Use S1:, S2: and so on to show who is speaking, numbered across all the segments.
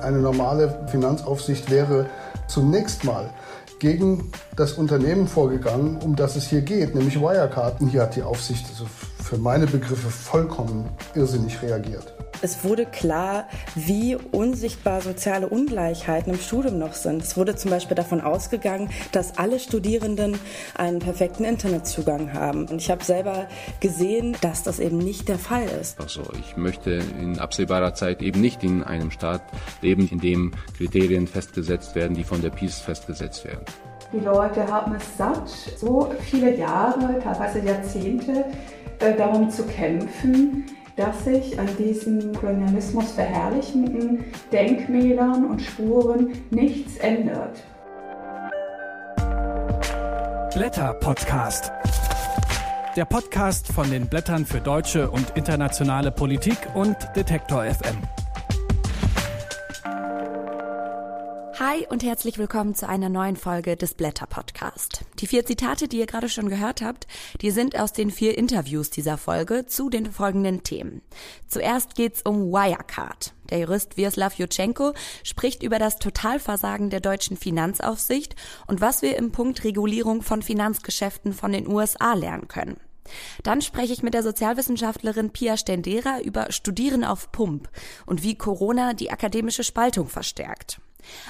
S1: Eine normale Finanzaufsicht wäre zunächst mal gegen das Unternehmen vorgegangen, um das es hier geht, nämlich Wirecard. Und hier hat die Aufsicht also für meine Begriffe vollkommen irrsinnig reagiert.
S2: Es wurde klar, wie unsichtbar soziale Ungleichheiten im Studium noch sind. Es wurde zum Beispiel davon ausgegangen, dass alle Studierenden einen perfekten Internetzugang haben. Und ich habe selber gesehen, dass das eben nicht der Fall ist.
S3: Also ich möchte in absehbarer Zeit eben nicht in einem Staat leben, in dem Kriterien festgesetzt werden, die von der Peace festgesetzt werden.
S4: Die Leute haben es satt, so viele Jahre, teilweise Jahrzehnte, äh, darum zu kämpfen, dass sich an diesen Kolonialismus verherrlichenden Denkmälern und Spuren nichts ändert.
S5: Blätter Podcast. Der Podcast von den Blättern für deutsche und internationale Politik und Detektor FM.
S6: Hi und herzlich willkommen zu einer neuen Folge des Blätter Podcast. Die vier Zitate, die ihr gerade schon gehört habt, die sind aus den vier Interviews dieser Folge zu den folgenden Themen. Zuerst geht's um Wirecard. Der Jurist Vyacheslav Jutschenko spricht über das Totalversagen der deutschen Finanzaufsicht und was wir im Punkt Regulierung von Finanzgeschäften von den USA lernen können. Dann spreche ich mit der Sozialwissenschaftlerin Pia Stendera über Studieren auf Pump und wie Corona die akademische Spaltung verstärkt.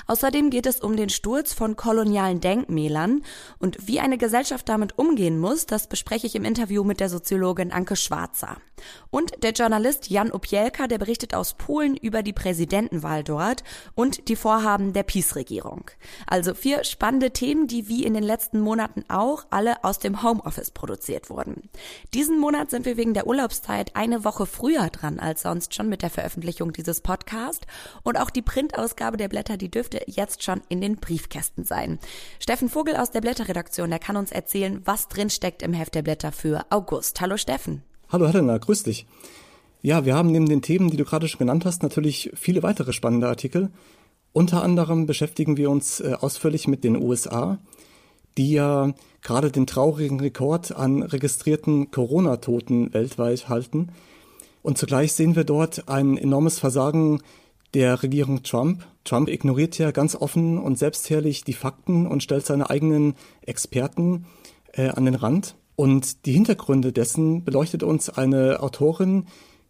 S6: Außerdem geht es um den Sturz von kolonialen Denkmälern und wie eine Gesellschaft damit umgehen muss, das bespreche ich im Interview mit der Soziologin Anke Schwarzer. Und der Journalist Jan Opielka, der berichtet aus Polen über die Präsidentenwahl dort und die Vorhaben der PiS-Regierung. Also vier spannende Themen, die wie in den letzten Monaten auch alle aus dem Homeoffice produziert wurden. Diesen Monat sind wir wegen der Urlaubszeit eine Woche früher dran als sonst schon mit der Veröffentlichung dieses Podcasts und auch die Printausgabe der Blätter, die die dürfte jetzt schon in den Briefkästen sein. Steffen Vogel aus der Blätterredaktion, der kann uns erzählen, was drin steckt im Heft der Blätter für August. Hallo Steffen.
S7: Hallo Helena, grüß dich. Ja, wir haben neben den Themen, die du gerade schon genannt hast, natürlich viele weitere spannende Artikel. Unter anderem beschäftigen wir uns äh, ausführlich mit den USA, die ja gerade den traurigen Rekord an registrierten Corona-Toten weltweit halten. Und zugleich sehen wir dort ein enormes Versagen der Regierung Trump. Trump ignoriert ja ganz offen und selbstherrlich die Fakten und stellt seine eigenen Experten äh, an den Rand. Und die Hintergründe dessen beleuchtet uns eine Autorin,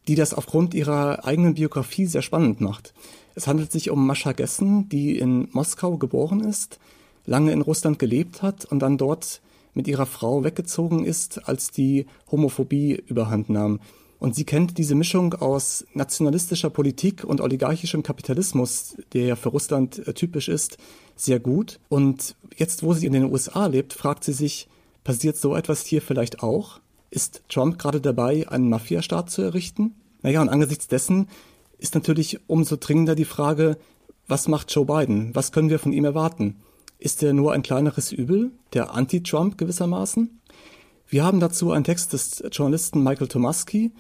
S7: die das aufgrund ihrer eigenen Biografie sehr spannend macht. Es handelt sich um Mascha Gessen, die in Moskau geboren ist, lange in Russland gelebt hat und dann dort mit ihrer Frau weggezogen ist, als die Homophobie überhand nahm. Und sie kennt diese Mischung aus nationalistischer Politik und oligarchischem Kapitalismus, der ja für Russland äh, typisch ist, sehr gut. Und jetzt, wo sie in den USA lebt, fragt sie sich, passiert so etwas hier vielleicht auch? Ist Trump gerade dabei, einen Mafiastaat zu errichten? Naja, und angesichts dessen ist natürlich umso dringender die Frage, was macht Joe Biden? Was können wir von ihm erwarten? Ist er nur ein kleineres Übel, der Anti-Trump gewissermaßen? Wir haben dazu einen Text des Journalisten Michael Tomaski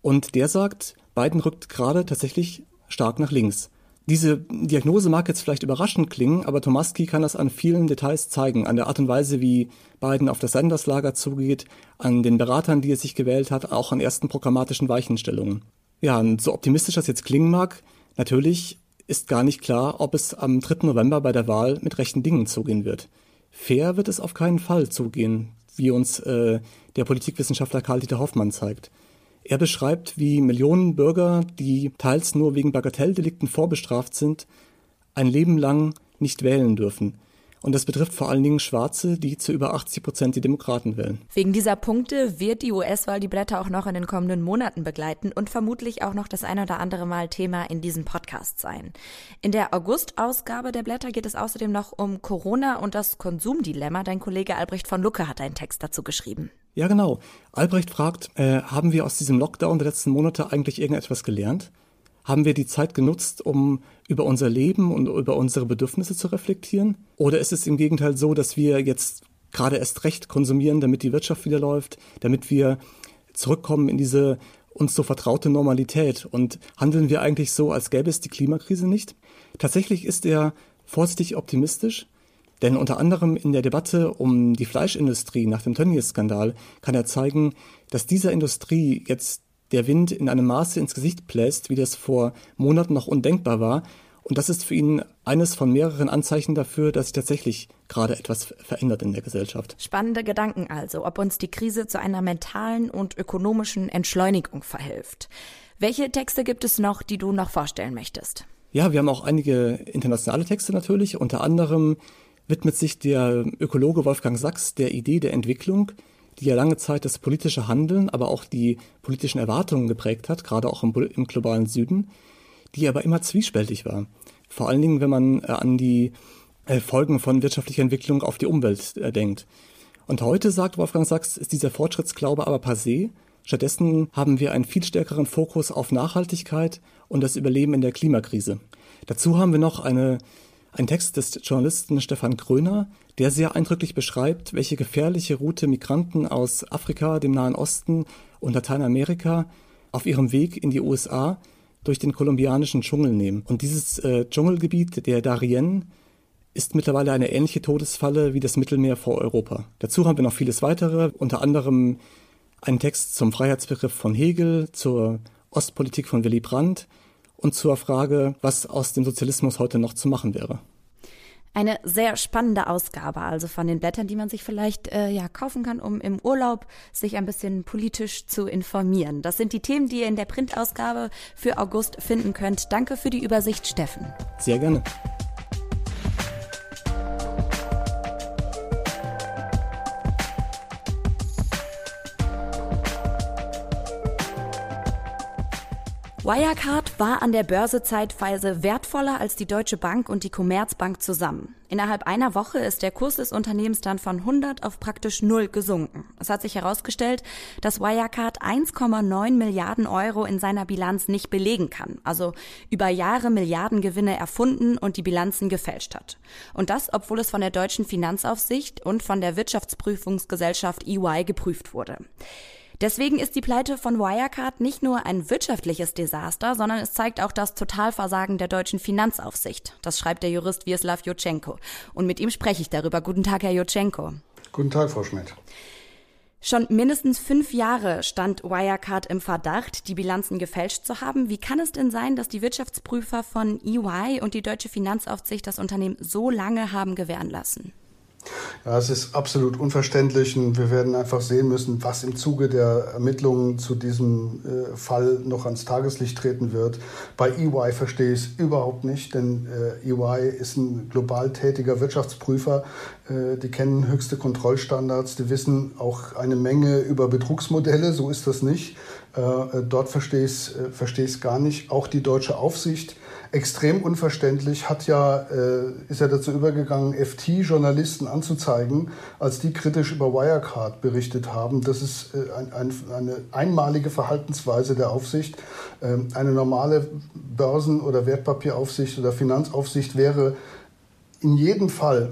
S7: und der sagt, Biden rückt gerade tatsächlich stark nach links. Diese Diagnose mag jetzt vielleicht überraschend klingen, aber Tomaski kann das an vielen Details zeigen, an der Art und Weise, wie Biden auf das Sanders-Lager zugeht, an den Beratern, die er sich gewählt hat, auch an ersten programmatischen Weichenstellungen. Ja, und so optimistisch das jetzt klingen mag, natürlich ist gar nicht klar, ob es am 3. November bei der Wahl mit rechten Dingen zugehen wird. Fair wird es auf keinen Fall zugehen wie uns äh, der Politikwissenschaftler Karl-Dieter Hoffmann zeigt. Er beschreibt, wie Millionen Bürger, die teils nur wegen Bagatelldelikten vorbestraft sind, ein Leben lang nicht wählen dürfen. Und das betrifft vor allen Dingen Schwarze, die zu über 80 Prozent die Demokraten wählen.
S6: Wegen dieser Punkte wird die US-Wahl die Blätter auch noch in den kommenden Monaten begleiten und vermutlich auch noch das ein oder andere Mal Thema in diesem Podcast sein. In der August-Ausgabe der Blätter geht es außerdem noch um Corona und das Konsumdilemma. Dein Kollege Albrecht von Lucke hat einen Text dazu geschrieben.
S7: Ja, genau. Albrecht fragt, äh, haben wir aus diesem Lockdown der letzten Monate eigentlich irgendetwas gelernt? Haben wir die Zeit genutzt, um über unser Leben und über unsere Bedürfnisse zu reflektieren? Oder ist es im Gegenteil so, dass wir jetzt gerade erst recht konsumieren, damit die Wirtschaft wieder läuft, damit wir zurückkommen in diese uns so vertraute Normalität und handeln wir eigentlich so, als gäbe es die Klimakrise nicht? Tatsächlich ist er vorsichtig optimistisch, denn unter anderem in der Debatte um die Fleischindustrie nach dem Tönnies-Skandal kann er zeigen, dass dieser Industrie jetzt der Wind in einem Maße ins Gesicht bläst, wie das vor Monaten noch undenkbar war Und das ist für ihn eines von mehreren Anzeichen dafür, dass sich tatsächlich gerade etwas verändert in der Gesellschaft.
S6: Spannende Gedanken also, ob uns die Krise zu einer mentalen und ökonomischen Entschleunigung verhilft. Welche Texte gibt es noch, die du noch vorstellen möchtest?
S7: Ja, wir haben auch einige internationale Texte natürlich. Unter anderem widmet sich der Ökologe Wolfgang Sachs der Idee der Entwicklung, die ja lange Zeit das politische Handeln, aber auch die politischen Erwartungen geprägt hat, gerade auch im, im globalen Süden die aber immer zwiespältig war. Vor allen Dingen, wenn man äh, an die äh, Folgen von wirtschaftlicher Entwicklung auf die Umwelt äh, denkt. Und heute, sagt Wolfgang Sachs, ist dieser Fortschrittsglaube aber passé. Stattdessen haben wir einen viel stärkeren Fokus auf Nachhaltigkeit und das Überleben in der Klimakrise. Dazu haben wir noch eine, einen Text des Journalisten Stefan Kröner, der sehr eindrücklich beschreibt, welche gefährliche Route Migranten aus Afrika, dem Nahen Osten und Lateinamerika auf ihrem Weg in die USA durch den kolumbianischen Dschungel nehmen. Und dieses äh, Dschungelgebiet, der Darien, ist mittlerweile eine ähnliche Todesfalle wie das Mittelmeer vor Europa. Dazu haben wir noch vieles weitere, unter anderem einen Text zum Freiheitsbegriff von Hegel, zur Ostpolitik von Willy Brandt und zur Frage, was aus dem Sozialismus heute noch zu machen wäre.
S6: Eine sehr spannende Ausgabe, also von den Blättern, die man sich vielleicht äh, ja kaufen kann, um im Urlaub sich ein bisschen politisch zu informieren. Das sind die Themen, die ihr in der Printausgabe für August finden könnt. Danke für die Übersicht, Steffen.
S7: Sehr gerne.
S6: Wirecard war an der Börse zeitweise wertvoller als die Deutsche Bank und die Commerzbank zusammen. Innerhalb einer Woche ist der Kurs des Unternehmens dann von 100 auf praktisch null gesunken. Es hat sich herausgestellt, dass Wirecard 1,9 Milliarden Euro in seiner Bilanz nicht belegen kann, also über Jahre Milliardengewinne erfunden und die Bilanzen gefälscht hat. Und das, obwohl es von der deutschen Finanzaufsicht und von der Wirtschaftsprüfungsgesellschaft EY geprüft wurde. Deswegen ist die Pleite von Wirecard nicht nur ein wirtschaftliches Desaster, sondern es zeigt auch das Totalversagen der deutschen Finanzaufsicht. Das schreibt der Jurist Wieslaw Jutschenko. Und mit ihm spreche ich darüber. Guten Tag, Herr Jutschenko.
S1: Guten Tag, Frau Schmidt.
S6: Schon mindestens fünf Jahre stand Wirecard im Verdacht, die Bilanzen gefälscht zu haben. Wie kann es denn sein, dass die Wirtschaftsprüfer von EY und die deutsche Finanzaufsicht das Unternehmen so lange haben gewähren lassen?
S1: Ja, es ist absolut unverständlich und wir werden einfach sehen müssen, was im Zuge der Ermittlungen zu diesem äh, Fall noch ans Tageslicht treten wird. Bei EY verstehe ich es überhaupt nicht, denn äh, EY ist ein global tätiger Wirtschaftsprüfer. Äh, die kennen höchste Kontrollstandards, die wissen auch eine Menge über Betrugsmodelle, so ist das nicht. Äh, dort verstehe ich es äh, verstehe gar nicht. Auch die deutsche Aufsicht extrem unverständlich, hat ja, äh, ist ja dazu übergegangen, FT-Journalisten anzuzeigen, als die kritisch über Wirecard berichtet haben. Das ist ein, ein, eine einmalige Verhaltensweise der Aufsicht. Ähm, eine normale Börsen- oder Wertpapieraufsicht oder Finanzaufsicht wäre in jedem Fall,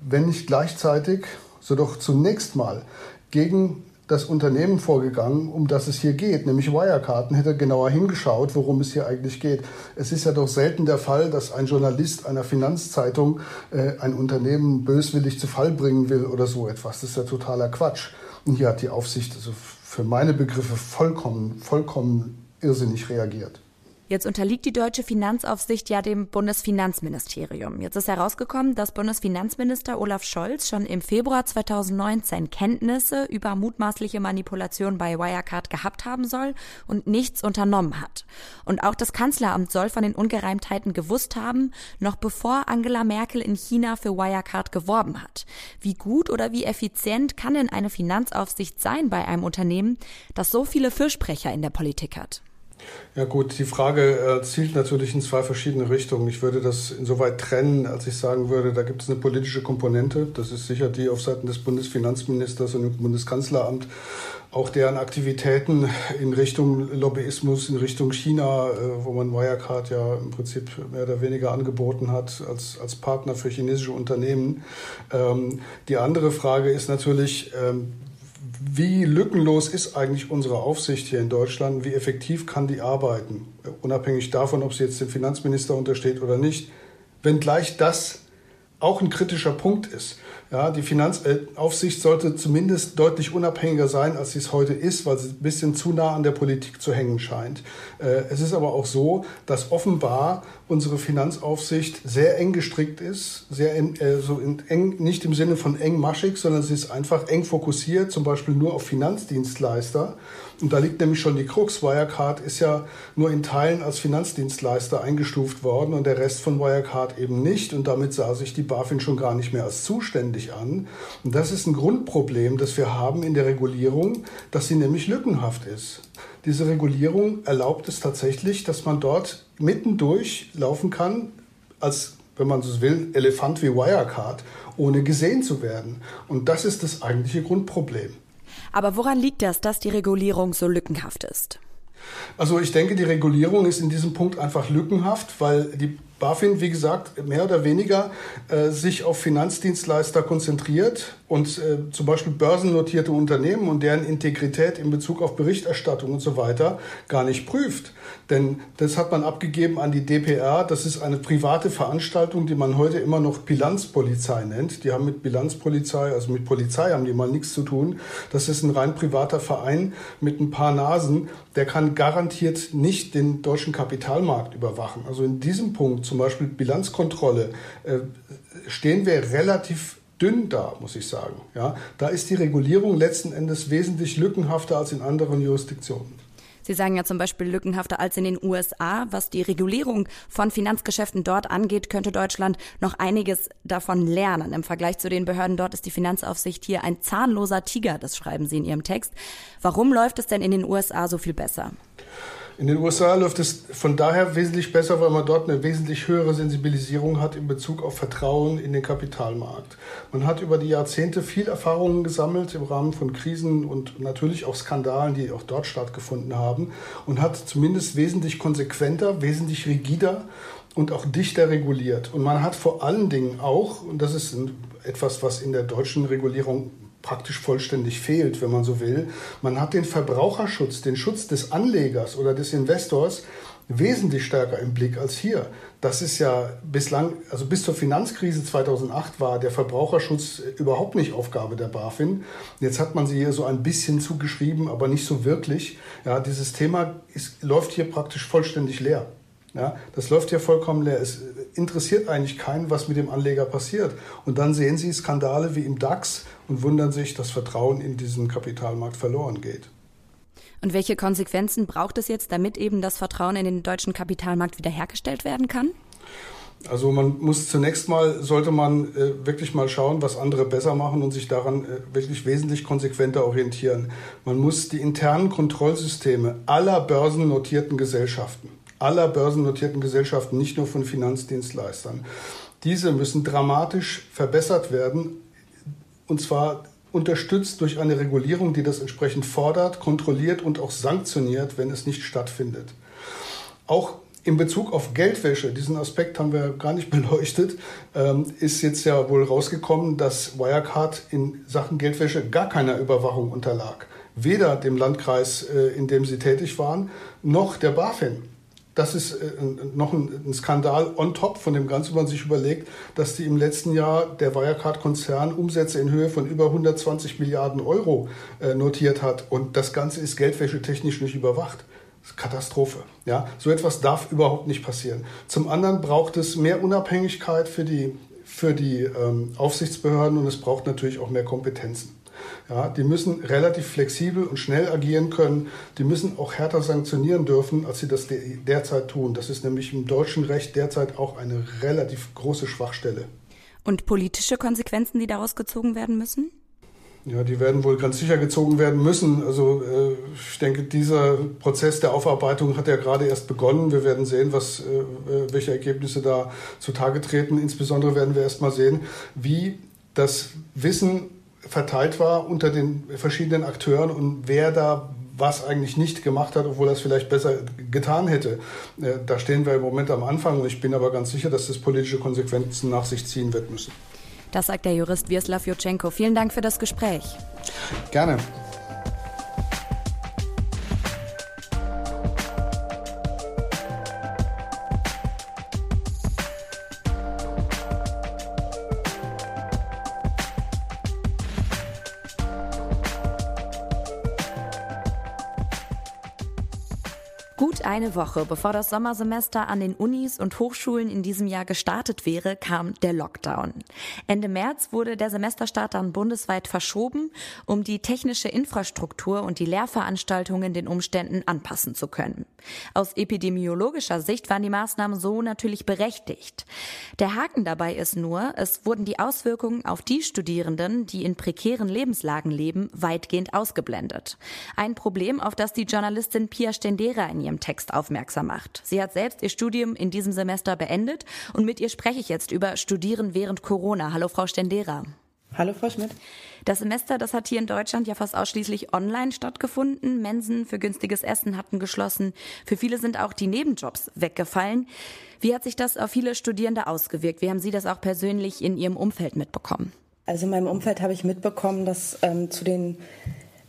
S1: wenn nicht gleichzeitig, so doch zunächst mal gegen das Unternehmen vorgegangen, um das es hier geht, nämlich Wirecard, hätte genauer hingeschaut, worum es hier eigentlich geht. Es ist ja doch selten der Fall, dass ein Journalist einer Finanzzeitung äh, ein Unternehmen böswillig zu Fall bringen will oder so etwas. Das ist ja totaler Quatsch. Und hier hat die Aufsicht also für meine Begriffe vollkommen, vollkommen irrsinnig reagiert.
S6: Jetzt unterliegt die deutsche Finanzaufsicht ja dem Bundesfinanzministerium. Jetzt ist herausgekommen, dass Bundesfinanzminister Olaf Scholz schon im Februar 2019 Kenntnisse über mutmaßliche Manipulation bei Wirecard gehabt haben soll und nichts unternommen hat. Und auch das Kanzleramt soll von den Ungereimtheiten gewusst haben, noch bevor Angela Merkel in China für Wirecard geworben hat. Wie gut oder wie effizient kann denn eine Finanzaufsicht sein bei einem Unternehmen, das so viele Fürsprecher in der Politik hat?
S1: Ja gut, die Frage äh, zielt natürlich in zwei verschiedene Richtungen. Ich würde das insoweit trennen, als ich sagen würde, da gibt es eine politische Komponente. Das ist sicher die auf Seiten des Bundesfinanzministers und dem Bundeskanzleramt. Auch deren Aktivitäten in Richtung Lobbyismus, in Richtung China, äh, wo man Wirecard ja im Prinzip mehr oder weniger angeboten hat als, als Partner für chinesische Unternehmen. Ähm, die andere Frage ist natürlich, ähm, wie lückenlos ist eigentlich unsere Aufsicht hier in Deutschland? Wie effektiv kann die arbeiten? Unabhängig davon, ob sie jetzt dem Finanzminister untersteht oder nicht. Wenngleich das auch ein kritischer Punkt ist. Ja, die Finanzaufsicht sollte zumindest deutlich unabhängiger sein, als sie es heute ist, weil sie ein bisschen zu nah an der Politik zu hängen scheint. Äh, es ist aber auch so, dass offenbar unsere Finanzaufsicht sehr eng gestrickt ist, sehr eng, äh, so eng, nicht im Sinne von engmaschig, sondern sie ist einfach eng fokussiert, zum Beispiel nur auf Finanzdienstleister. Und da liegt nämlich schon die Krux. Wirecard ist ja nur in Teilen als Finanzdienstleister eingestuft worden und der Rest von Wirecard eben nicht. Und damit sah sich die BaFin schon gar nicht mehr als zuständig an. Und das ist ein Grundproblem, das wir haben in der Regulierung, dass sie nämlich lückenhaft ist. Diese Regulierung erlaubt es tatsächlich, dass man dort mittendurch laufen kann, als, wenn man so will, Elefant wie Wirecard, ohne gesehen zu werden. Und das ist das eigentliche Grundproblem.
S6: Aber woran liegt das, dass die Regulierung so lückenhaft ist?
S1: Also ich denke, die Regulierung ist in diesem Punkt einfach lückenhaft, weil die BaFin, wie gesagt, mehr oder weniger äh, sich auf Finanzdienstleister konzentriert und äh, zum Beispiel börsennotierte Unternehmen und deren Integrität in Bezug auf Berichterstattung und so weiter gar nicht prüft. Denn das hat man abgegeben an die DPR. Das ist eine private Veranstaltung, die man heute immer noch Bilanzpolizei nennt. Die haben mit Bilanzpolizei, also mit Polizei haben die mal nichts zu tun. Das ist ein rein privater Verein mit ein paar Nasen. Der kann garantiert nicht den deutschen Kapitalmarkt überwachen. Also in diesem Punkt, zum Beispiel Bilanzkontrolle, äh, stehen wir relativ dünn da, muss ich sagen. Ja, da ist die Regulierung letzten Endes wesentlich lückenhafter als in anderen Jurisdiktionen.
S6: Sie sagen ja zum Beispiel lückenhafter als in den USA. Was die Regulierung von Finanzgeschäften dort angeht, könnte Deutschland noch einiges davon lernen. Im Vergleich zu den Behörden dort ist die Finanzaufsicht hier ein zahnloser Tiger, das schreiben Sie in Ihrem Text. Warum läuft es denn in den USA so viel besser?
S1: In den USA läuft es von daher wesentlich besser, weil man dort eine wesentlich höhere Sensibilisierung hat in Bezug auf Vertrauen in den Kapitalmarkt. Man hat über die Jahrzehnte viel Erfahrungen gesammelt im Rahmen von Krisen und natürlich auch Skandalen, die auch dort stattgefunden haben und hat zumindest wesentlich konsequenter, wesentlich rigider und auch dichter reguliert. Und man hat vor allen Dingen auch, und das ist etwas, was in der deutschen Regulierung praktisch vollständig fehlt, wenn man so will. Man hat den Verbraucherschutz, den Schutz des Anlegers oder des Investors wesentlich stärker im Blick als hier. Das ist ja bislang, also bis zur Finanzkrise 2008 war der Verbraucherschutz überhaupt nicht Aufgabe der BaFin. Jetzt hat man sie hier so ein bisschen zugeschrieben, aber nicht so wirklich. Ja, dieses Thema ist, läuft hier praktisch vollständig leer. Ja, das läuft hier vollkommen leer. Es interessiert eigentlich keinen, was mit dem Anleger passiert. Und dann sehen Sie Skandale wie im DAX und wundern sich, dass Vertrauen in diesen Kapitalmarkt verloren geht.
S6: Und welche Konsequenzen braucht es jetzt, damit eben das Vertrauen in den deutschen Kapitalmarkt wiederhergestellt werden kann?
S1: Also man muss zunächst mal, sollte man äh, wirklich mal schauen, was andere besser machen und sich daran äh, wirklich wesentlich konsequenter orientieren. Man muss die internen Kontrollsysteme aller börsennotierten Gesellschaften, aller börsennotierten Gesellschaften, nicht nur von Finanzdienstleistern, diese müssen dramatisch verbessert werden, und zwar unterstützt durch eine Regulierung, die das entsprechend fordert, kontrolliert und auch sanktioniert, wenn es nicht stattfindet. Auch in Bezug auf Geldwäsche, diesen Aspekt haben wir gar nicht beleuchtet, ähm, ist jetzt ja wohl rausgekommen, dass Wirecard in Sachen Geldwäsche gar keiner Überwachung unterlag. Weder dem Landkreis, äh, in dem sie tätig waren, noch der BaFin. Das ist äh, noch ein, Skandal on top von dem Ganzen, wenn man sich überlegt, dass die im letzten Jahr der Wirecard-Konzern Umsätze in Höhe von über 120 Milliarden Euro äh, notiert hat. Und das Ganze ist geldwäschetechnisch nicht überwacht. Katastrophe. Ja, so etwas darf überhaupt nicht passieren. Zum anderen braucht es mehr Unabhängigkeit für die, für die ähm, Aufsichtsbehörden und es braucht natürlich auch mehr Kompetenzen. Ja, die müssen relativ flexibel und schnell agieren können. Die müssen auch härter sanktionieren dürfen, als sie das derzeit tun. Das ist nämlich im deutschen Recht derzeit auch eine relativ große Schwachstelle.
S6: Und politische Konsequenzen, die daraus gezogen werden müssen?
S1: Ja, die werden wohl ganz sicher gezogen werden müssen. Also äh, ich denke, dieser Prozess der Aufarbeitung hat ja gerade erst begonnen. Wir werden sehen, was, äh, äh welche Ergebnisse da zutage treten. Insbesondere werden wir erst mal sehen, wie das Wissen verteilt war unter den verschiedenen Akteuren und wer da was eigentlich nicht gemacht hat, obwohl er es vielleicht besser getan hätte. Äh, da stehen wir im Moment am Anfang und ich bin aber ganz sicher, dass das politische Konsequenzen nach sich ziehen wird müssen.
S6: Das sagt der Jurist Wieslaw Jutschenko. Vielen Dank für das Gespräch.
S1: Gerne.
S6: Gut eine Woche bevor das Sommersemester an den Unis und Hochschulen in diesem Jahr gestartet wäre, kam der Lockdown. Ende März wurde der Semesterstart dann bundesweit verschoben, um die technische Infrastruktur und die Lehrveranstaltungen den Umständen anpassen zu können. Aus epidemiologischer Sicht waren die Maßnahmen so natürlich berechtigt. Der Haken dabei ist nur, es wurden die Auswirkungen auf die Studierenden, die in prekären Lebenslagen leben, weitgehend ausgeblendet. Ein Problem, auf das die Journalistin Pia Stendera in ihrem Text aufmerksam macht. Sie hat selbst ihr Studium in diesem Semester beendet und mit ihr spreche ich jetzt über Studieren während Corona. Hallo Frau Stendera.
S2: Hallo Frau Schmidt.
S6: Das Semester, das hat hier in Deutschland ja fast ausschließlich online stattgefunden. Mensen für günstiges Essen hatten geschlossen. Für viele sind auch die Nebenjobs weggefallen. Wie hat sich das auf viele Studierende ausgewirkt? Wie haben Sie das auch persönlich in Ihrem Umfeld mitbekommen?
S2: Also in meinem Umfeld habe ich mitbekommen, dass ähm, zu den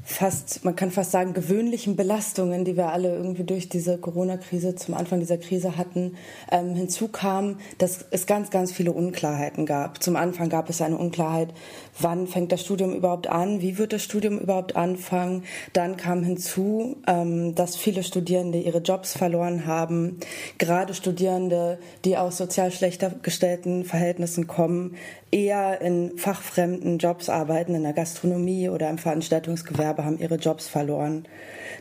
S2: fast, man kann fast sagen, gewöhnlichen Belastungen, die wir alle irgendwie durch diese Corona-Krise zum Anfang dieser Krise hatten, ähm, hinzukam, dass es ganz, ganz viele Unklarheiten gab. Zum Anfang gab es eine Unklarheit, wann fängt das Studium überhaupt an, wie wird das Studium überhaupt anfangen. Dann kam hinzu, ähm, dass viele Studierende ihre Jobs verloren haben. Gerade Studierende, die aus sozial schlechter gestellten Verhältnissen kommen, eher in fachfremden Jobs arbeiten, in der Gastronomie oder im Veranstaltungsgewerbe, haben ihre Jobs verloren.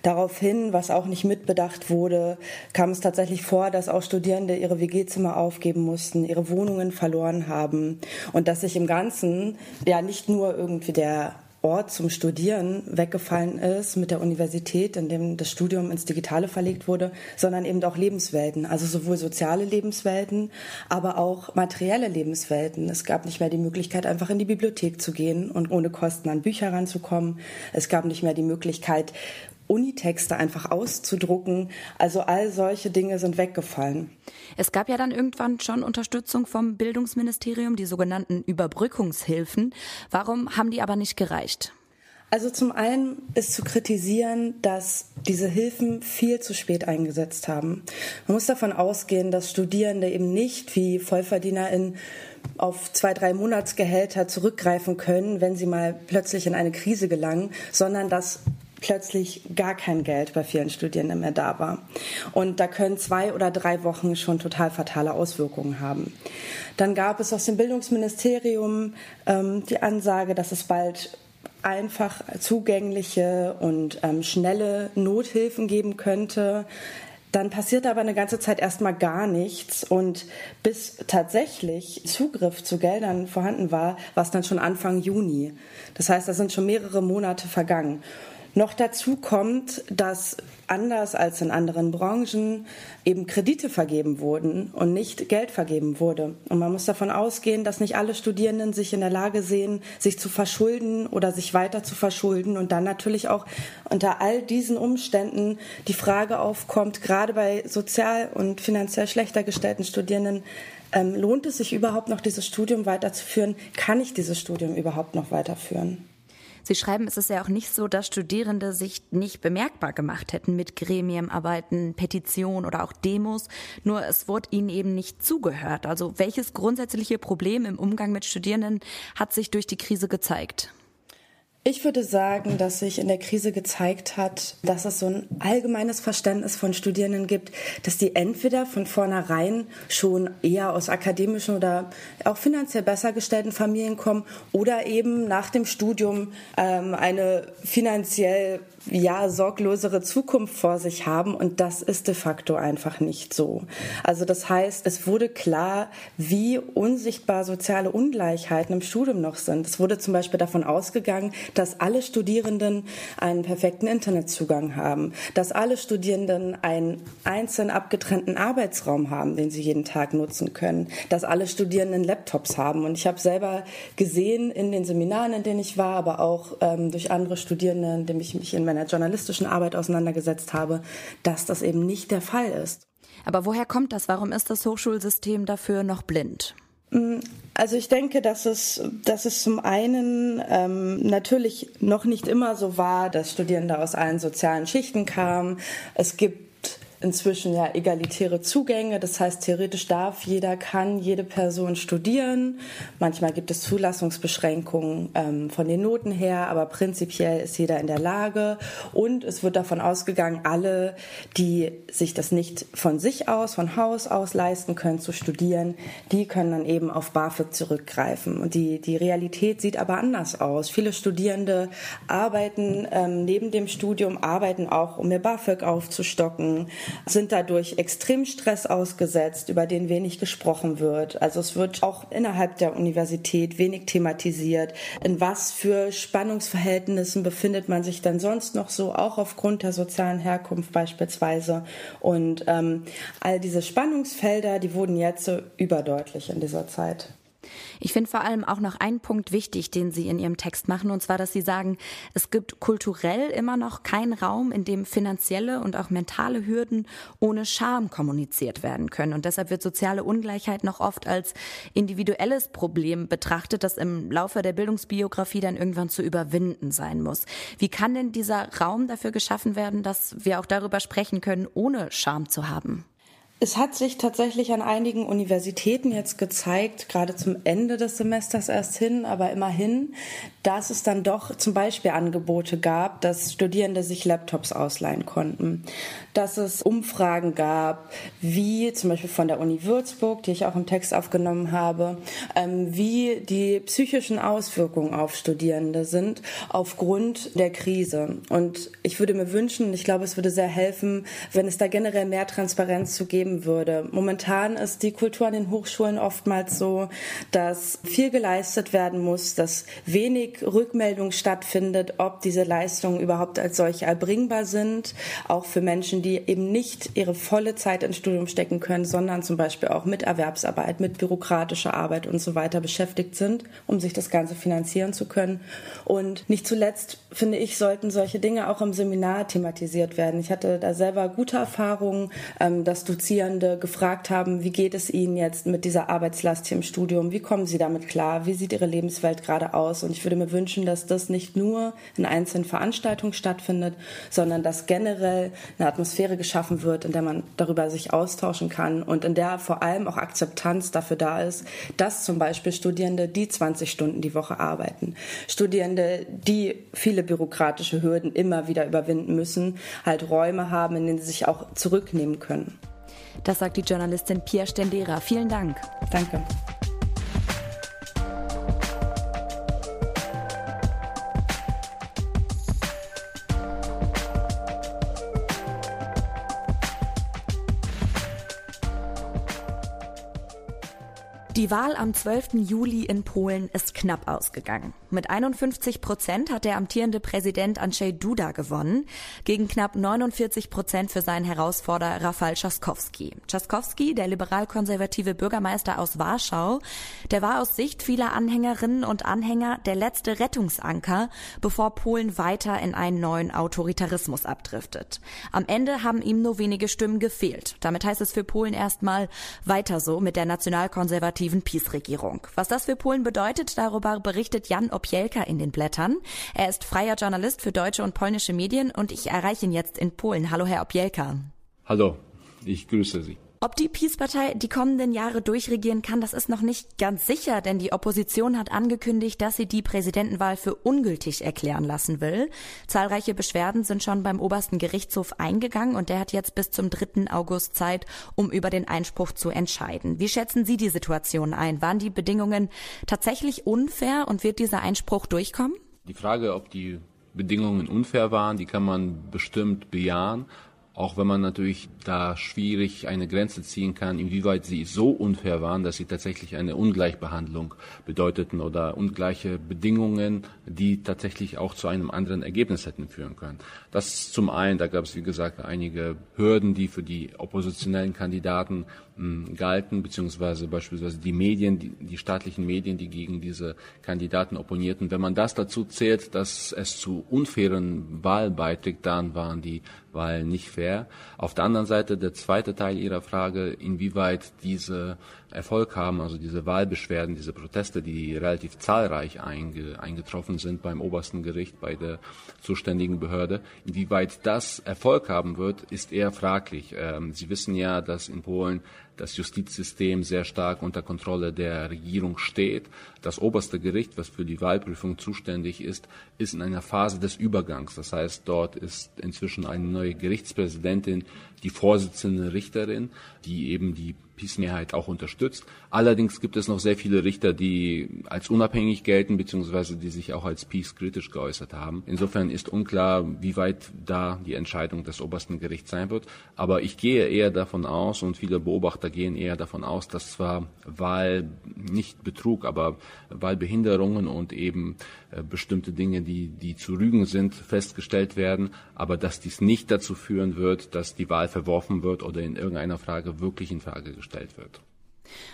S2: Daraufhin, was auch nicht mitbedacht wurde, kam es tatsächlich vor, dass auch Studierende ihre WG-Zimmer aufgeben mussten, ihre Wohnungen verloren haben und dass sich im Ganzen ja nicht nur irgendwie der Ort zum Studieren weggefallen ist mit der Universität, in dem das Studium ins Digitale verlegt wurde, sondern eben auch Lebenswelten, also sowohl soziale Lebenswelten, aber auch materielle Lebenswelten. Es gab nicht mehr die Möglichkeit, einfach in die Bibliothek zu gehen und ohne Kosten an Bücher ranzukommen. Es gab nicht mehr die Möglichkeit, Unitexte einfach auszudrucken. Also all solche Dinge sind weggefallen.
S6: Es gab ja dann irgendwann schon Unterstützung vom Bildungsministerium, die sogenannten Überbrückungshilfen. Warum haben die aber nicht gereicht?
S2: Also zum einen ist zu kritisieren, dass diese Hilfen viel zu spät eingesetzt haben. Man muss davon ausgehen, dass Studierende eben nicht wie VollverdienerInnen auf zwei, drei Monatsgehälter zurückgreifen können, wenn sie mal plötzlich in eine Krise gelangen, sondern dass plötzlich gar kein Geld bei vielen Studierenden mehr da war. Und da können zwei oder drei Wochen schon total fatale Auswirkungen haben. Dann gab es aus dem Bildungsministerium ähm, die Ansage, dass es bald einfach zugängliche und ähm, schnelle Nothilfen geben könnte. Dann passiert aber eine ganze Zeit erstmal gar nichts und bis tatsächlich Zugriff zu Geldern vorhanden war, war es dann schon Anfang Juni. Das heißt, da sind schon mehrere Monate vergangen. Noch dazu kommt, dass anders als in anderen Branchen eben Kredite vergeben wurden und nicht Geld vergeben wurde. Und man muss davon ausgehen, dass nicht alle Studierenden sich in der Lage sehen, sich zu verschulden oder sich weiter zu verschulden und dann natürlich auch unter all diesen Umständen die Frage aufkommt, gerade bei sozial und finanziell schlechter gestellten Studierenden, ähm, lohnt es sich überhaupt noch, dieses Studium weiterzuführen? Kann ich dieses Studium überhaupt noch weiterführen?
S6: Sie schreiben, es ist ja auch nicht so, dass Studierende sich nicht bemerkbar gemacht hätten mit Gremienarbeiten, Petitionen oder auch Demos. Nur es wurde ihnen eben nicht zugehört. Also welches grundsätzliche Problem im Umgang mit Studierenden hat sich durch die Krise gezeigt?
S2: Ich würde sagen, dass sich in der Krise gezeigt hat, dass es so ein allgemeines Verständnis von Studierenden gibt, dass die entweder von vornherein schon eher aus akademischen oder auch finanziell besser gestellten Familien kommen oder eben nach dem Studium ähm, eine finanziell ja sorglosere Zukunft vor sich haben und das ist de facto einfach nicht so. Also das heißt, es wurde klar, wie unsichtbar soziale Ungleichheiten im Studium noch sind. Es wurde zum Beispiel davon ausgegangen, dass alle Studierenden einen perfekten Internetzugang haben, dass alle Studierenden einen einzeln abgetrennten Arbeitsraum haben, den sie jeden Tag nutzen können, dass alle Studierenden Laptops haben. Und ich habe selber gesehen in den Seminaren, in denen ich war, aber auch ähm, durch andere Studierende, in denen ich mich in meiner journalistischen Arbeit auseinandergesetzt habe, dass das eben nicht der Fall ist.
S6: Aber woher kommt das? Warum ist das Hochschulsystem dafür noch blind?
S2: Also ich denke, dass es, dass es zum einen ähm, natürlich noch nicht immer so war, dass Studierende aus allen sozialen Schichten kamen. Es gibt inzwischen ja egalitäre Zugänge. Das heißt, theoretisch darf jeder, kann jede Person studieren. Manchmal gibt es Zulassungsbeschränkungen ähm, von den Noten her, aber prinzipiell ist jeder in der Lage. Und es wird davon ausgegangen, alle, die sich das nicht von sich aus, von Haus aus leisten können zu studieren, die können dann eben auf BAföG zurückgreifen. Und die, die Realität sieht aber anders aus. Viele Studierende arbeiten ähm, neben dem Studium, arbeiten auch, um ihr BAföG aufzustocken, sind dadurch extrem Stress ausgesetzt, über den wenig gesprochen wird. Also es wird auch innerhalb der Universität wenig thematisiert. In was für Spannungsverhältnissen befindet man sich dann sonst noch so, auch aufgrund der sozialen Herkunft beispielsweise. Und ähm, all diese Spannungsfelder, die wurden jetzt so überdeutlich in dieser Zeit.
S6: Ich finde vor allem auch noch einen Punkt wichtig, den Sie in Ihrem Text machen, und zwar, dass Sie sagen, es gibt kulturell immer noch keinen Raum, in dem finanzielle und auch mentale Hürden ohne Scham kommuniziert werden können. Und deshalb wird soziale Ungleichheit noch oft als individuelles Problem betrachtet, das im Laufe der Bildungsbiografie dann irgendwann zu überwinden sein muss. Wie kann denn dieser Raum dafür geschaffen werden, dass wir auch darüber sprechen können, ohne Scham zu haben?
S2: Es hat sich tatsächlich an einigen Universitäten jetzt gezeigt, gerade zum Ende des Semesters erst hin, aber immerhin, dass es dann doch zum Beispiel Angebote gab, dass Studierende sich Laptops ausleihen konnten, dass es Umfragen gab, wie zum Beispiel von der Uni Würzburg, die ich auch im Text aufgenommen habe, ähm, wie die psychischen Auswirkungen auf Studierende sind aufgrund der Krise. Und ich würde mir wünschen, ich glaube, es würde sehr helfen, wenn es da generell mehr Transparenz zu geben geben würde. Momentan ist die Kultur an den Hochschulen oftmals so, dass viel geleistet werden muss, dass wenig Rückmeldung stattfindet, ob diese Leistungen überhaupt als solche erbringbar sind, auch für Menschen, die eben nicht ihre volle Zeit ins Studium stecken können, sondern zum Beispiel auch mit Erwerbsarbeit, mit bürokratischer Arbeit und so weiter beschäftigt sind, um sich das Ganze finanzieren zu können. Und nicht zuletzt, finde ich, sollten solche Dinge auch im Seminar thematisiert werden. Ich hatte da selber gute Erfahrungen, ähm, dass Dozieren Studierende gefragt haben, wie geht es Ihnen jetzt mit dieser Arbeitslast hier im Studium? Wie kommen Sie damit klar? Wie sieht Ihre Lebenswelt gerade aus? Und ich würde mir wünschen, dass das nicht nur in einzelnen Veranstaltungen stattfindet, sondern dass generell eine Atmosphäre geschaffen wird, in der man darüber sich austauschen kann und in der vor allem auch Akzeptanz dafür da ist, dass zum Beispiel Studierende, die 20 Stunden die Woche arbeiten, Studierende, die viele bürokratische Hürden immer wieder überwinden müssen, halt Räume haben, in denen sie sich auch zurücknehmen können.
S6: Das sagt die Journalistin Pia Stendera. Vielen Dank.
S2: Danke.
S6: Die Wahl am 12. Juli in Polen ist knapp ausgegangen. Mit 51 Prozent hat der amtierende Präsident Andrzej Duda gewonnen, gegen knapp 49 Prozent für seinen Herausforderer Rafał Trzaskowski. Trzaskowski, der liberal-konservative Bürgermeister aus Warschau, der war aus Sicht vieler Anhängerinnen und Anhänger der letzte Rettungsanker, bevor Polen weiter in einen neuen Autoritarismus abdriftet. Am Ende haben ihm nur wenige Stimmen gefehlt. Damit heißt es für Polen erstmal weiter so mit der nationalkonservativen konservativen PiS-Regierung. Was das für Polen bedeutet, darüber berichtet Jan Opielka in den Blättern. Er ist freier Journalist für deutsche und polnische Medien und ich erreiche ihn jetzt in Polen. Hallo, Herr Opielka.
S3: Hallo, ich grüße Sie.
S6: Ob die Peace-Partei die kommenden Jahre durchregieren kann, das ist noch nicht ganz sicher, denn die Opposition hat angekündigt, dass sie die Präsidentenwahl für ungültig erklären lassen will. Zahlreiche Beschwerden sind schon beim obersten Gerichtshof eingegangen und der hat jetzt bis zum 3. August Zeit, um über den Einspruch zu entscheiden. Wie schätzen Sie die Situation ein? Waren die Bedingungen tatsächlich unfair und wird dieser Einspruch durchkommen?
S3: Die Frage, ob die Bedingungen unfair waren, die kann man bestimmt bejahen. Auch wenn man natürlich da schwierig eine Grenze ziehen kann, inwieweit sie so unfair waren, dass sie tatsächlich eine Ungleichbehandlung bedeuteten oder ungleiche Bedingungen, die tatsächlich auch zu einem anderen Ergebnis hätten führen können. Das zum einen, da gab es wie gesagt einige Hürden, die für die oppositionellen Kandidaten mh, galten, beziehungsweise beispielsweise die Medien, die, die staatlichen Medien, die gegen diese Kandidaten opponierten. Wenn man das dazu zählt, dass es zu unfairen Wahlen beiträgt, dann waren die Wahlen nicht fair. Auf der anderen Seite der zweite Teil Ihrer Frage, inwieweit diese Erfolg haben, also diese Wahlbeschwerden, diese Proteste, die relativ zahlreich einge, eingetroffen sind beim obersten Gericht, bei der zuständigen Behörde, inwieweit das Erfolg haben wird, ist eher fraglich. Ähm, Sie wissen ja, dass in Polen das Justizsystem sehr stark unter Kontrolle der Regierung steht. Das oberste Gericht, was für die Wahlprüfung zuständig ist, ist in einer Phase des Übergangs. Das heißt, dort ist inzwischen eine neue Gerichtspräsidentin, die Vorsitzende Richterin, die eben die Peace-Mehrheit auch unterstützt. Allerdings gibt es noch sehr viele Richter, die als unabhängig gelten, beziehungsweise die sich auch als Peace kritisch geäußert haben. Insofern ist unklar, wie weit da die Entscheidung des obersten Gerichts sein wird. Aber ich gehe eher davon aus, und viele Beobachter gehen eher davon aus, dass zwar Wahl, nicht Betrug, aber Wahlbehinderungen und eben äh, bestimmte Dinge, die, die zu rügen sind, festgestellt werden, aber dass dies nicht dazu führen wird, dass die Wahl verworfen wird oder in irgendeiner Frage wirklich in Frage gestellt wird.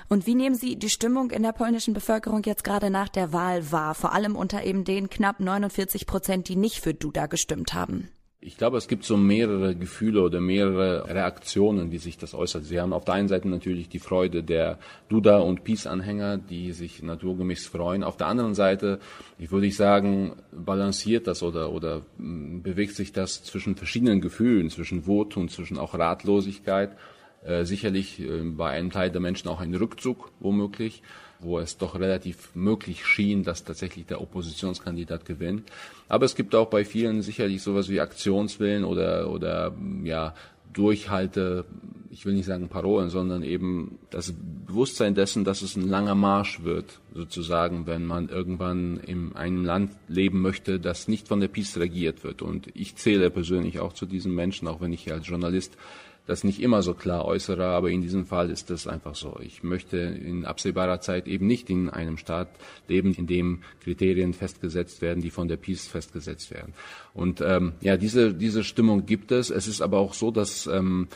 S6: Und wie nehmen Sie die Stimmung in der polnischen Bevölkerung jetzt gerade nach der Wahl wahr, vor allem unter eben den knapp 49 Prozent, die nicht für Duda gestimmt haben?
S3: Ich glaube, es gibt so mehrere Gefühle oder mehrere Reaktionen, wie sich das äußert. Sie haben auf der einen Seite natürlich die Freude der Duda- und Peace-Anhänger, die sich naturgemäß freuen. Auf der anderen Seite, ich würde sagen, balanciert das oder, oder hm, bewegt sich das zwischen verschiedenen Gefühlen, zwischen Wut und zwischen auch Ratlosigkeit. Äh, sicherlich äh, bei einem Teil der Menschen auch ein Rückzug womöglich wo es doch relativ möglich schien, dass tatsächlich der Oppositionskandidat gewinnt. Aber es gibt auch bei vielen sicherlich sowas wie Aktionswillen oder, oder ja, Durchhalte, ich will nicht sagen Parolen, sondern eben das Bewusstsein dessen, dass es ein langer Marsch wird, sozusagen, wenn man irgendwann in einem Land leben möchte, das nicht von der Peace regiert wird. Und ich zähle persönlich auch zu diesen Menschen, auch wenn ich als Journalist das nicht immer so klar äußere, aber in diesem Fall ist das einfach so. Ich möchte in absehbarer Zeit eben nicht in einem Staat leben, in dem Kriterien festgesetzt werden, die von der Peace festgesetzt werden. Und ähm, ja, diese, diese Stimmung gibt es. Es ist aber auch so, dass ähm,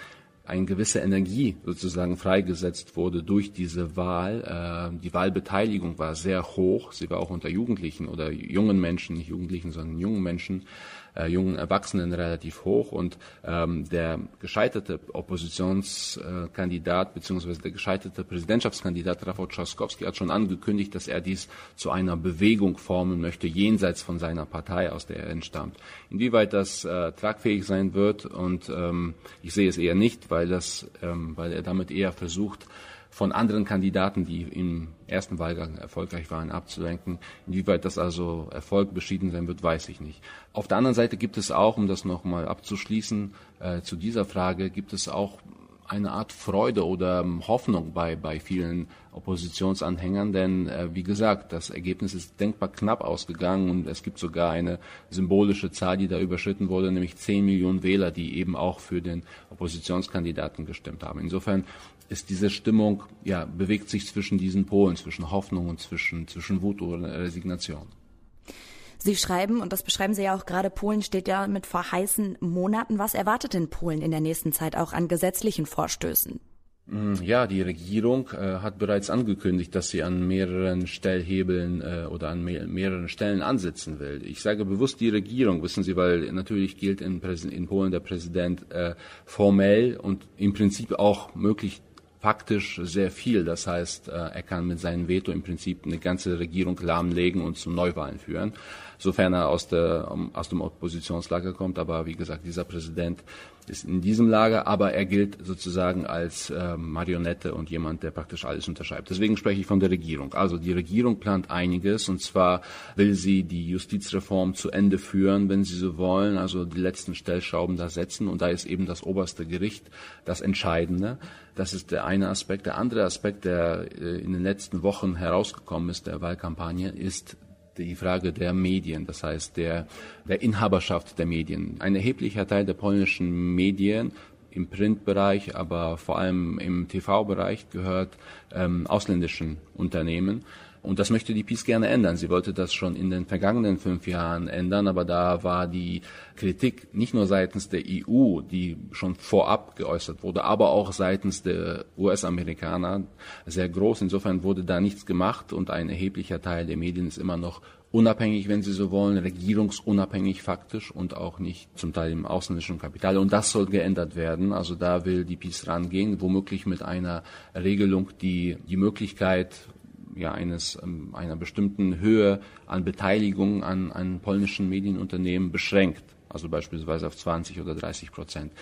S3: eine gewisse Energie sozusagen freigesetzt wurde durch diese Wahl. Äh, die Wahlbeteiligung war sehr hoch. Sie war auch unter Jugendlichen oder jungen Menschen, nicht Jugendlichen, sondern jungen Menschen äh, jungen Erwachsenen relativ hoch und ähm, der gescheiterte Oppositionskandidat beziehungsweise der gescheiterte Präsidentschaftskandidat Rafał Trzaskowski hat schon angekündigt, dass er dies zu einer Bewegung formen möchte, jenseits von seiner Partei, aus der er entstammt. Inwieweit das äh, tragfähig sein wird und ähm, ich sehe es eher nicht, weil, das, ähm, weil er damit eher versucht, von anderen Kandidaten, die im ersten Wahlgang erfolgreich waren, abzulenken. Inwieweit das also Erfolg beschieden sein wird, weiß ich nicht. Auf der anderen Seite gibt es auch, um das nochmal abzuschließen, äh, zu dieser Frage, gibt es auch eine Art Freude oder ähm, Hoffnung bei, bei vielen Oppositionsanhängern, denn äh, wie gesagt, das Ergebnis ist denkbar knapp ausgegangen und es gibt sogar eine symbolische Zahl, die da überschritten wurde, nämlich 10 Millionen Wähler, die eben auch für den Oppositionskandidaten gestimmt haben. Insofern ist diese Stimmung, ja, bewegt sich zwischen diesen Polen, zwischen Hoffnung und zwischen, zwischen Wut oder Resignation.
S6: Sie schreiben, und das beschreiben Sie ja auch gerade, Polen steht ja mit vor heißen Monaten. Was erwartet denn Polen in der nächsten Zeit auch an gesetzlichen Vorstößen?
S3: Mm, ja, die Regierung äh, hat bereits angekündigt, dass sie an mehreren Stellhebeln äh, oder an me mehreren Stellen ansetzen will. Ich sage bewusst die Regierung, wissen Sie, weil natürlich gilt in, in Polen der Präsident äh, formell und im Prinzip auch möglich faktisch sehr viel. Das heißt, äh, er kann mit seinem Veto im Prinzip eine ganze Regierung lahmlegen und zu Neuwahlen führen, sofern er aus, der, aus dem Oppositionslager kommt. Aber wie gesagt, dieser Präsident ist in diesem Lager, aber er gilt sozusagen als äh, Marionette und jemand, der praktisch alles unterschreibt. Deswegen spreche ich von der Regierung. Also die Regierung plant einiges und zwar will sie die Justizreform zu Ende führen, wenn sie so wollen, also die letzten Stellschrauben da setzen und da ist eben das oberste Gericht das Entscheidende. Das ist der eine Aspekt. Der andere Aspekt, der äh, in den letzten Wochen herausgekommen ist, der Wahlkampagne, ist die Frage der Medien, das heißt der, der Inhaberschaft der Medien. Ein erheblicher Teil der polnischen Medien im Printbereich, aber vor allem im TV-Bereich gehört ähm, ausländischen Unternehmen. Und das möchte die PiS gerne ändern. Sie wollte das schon in den vergangenen fünf Jahren ändern, aber da war die Kritik nicht nur seitens der EU, die schon vorab geäußert wurde, aber auch seitens der US-Amerikaner sehr groß. Insofern wurde da nichts gemacht und ein erheblicher Teil der Medien ist immer noch unabhängig, wenn Sie so wollen, regierungsunabhängig faktisch und auch nicht zum Teil im ausländischen Kapital. Und das soll geändert werden. Also da will die Peace rangehen, womöglich mit einer Regelung, die die Möglichkeit ja, eines, ähm, einer bestimmten Höhe an Beteiligung an, an polnischen Medienunternehmen beschränkt. Also beispielsweise auf 20 oder 30 Prozent.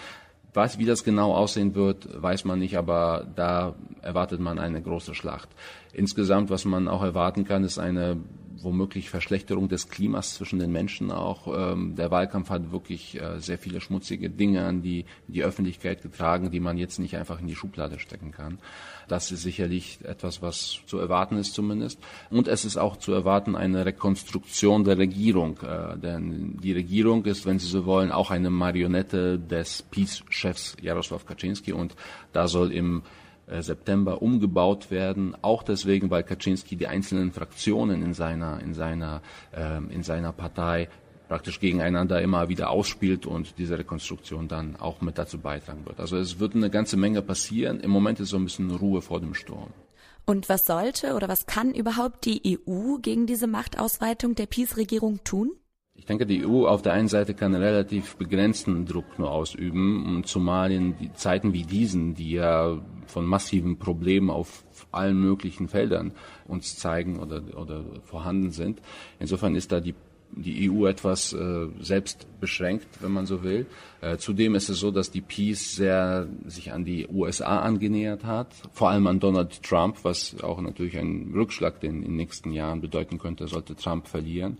S3: Was, wie das genau aussehen wird, weiß man nicht, aber da erwartet man eine große Schlacht. Insgesamt, was man auch erwarten kann, ist eine womöglich Verschlechterung des Klimas zwischen den Menschen auch. Ähm, der Wahlkampf hat wirklich äh, sehr viele schmutzige Dinge an die, die Öffentlichkeit getragen, die man jetzt nicht einfach in die Schublade stecken kann. Das ist sicherlich etwas, was zu erwarten ist zumindest. Und es ist auch zu erwarten eine Rekonstruktion der Regierung. Äh, denn die Regierung ist, wenn Sie so wollen, auch eine Marionette des Peace-Chefs Jaroslaw Kaczynski und da soll im September umgebaut werden, auch deswegen, weil Kaczynski die einzelnen Fraktionen in seiner, in seiner, ähm, in seiner Partei praktisch gegeneinander immer wieder ausspielt und diese Rekonstruktion dann auch mit dazu beitragen wird. Also es wird eine ganze Menge passieren. Im Moment ist so ein bisschen Ruhe vor dem Sturm.
S6: Und was sollte oder was kann überhaupt die EU gegen diese Machtausweitung der Peace-Regierung tun?
S3: Ich denke, die EU auf der einen Seite kann relativ begrenzten Druck nur ausüben, zumal in Zeiten wie diesen, die ja von massiven Problemen auf allen möglichen Feldern uns zeigen oder, oder vorhanden sind. Insofern ist da die die EU etwas äh, selbst beschränkt, wenn man so will. Äh, zudem ist es so, dass die Peace sehr sich an die USA angenähert hat, vor allem an Donald Trump, was auch natürlich einen Rückschlag den in den nächsten Jahren bedeuten könnte, sollte Trump verlieren.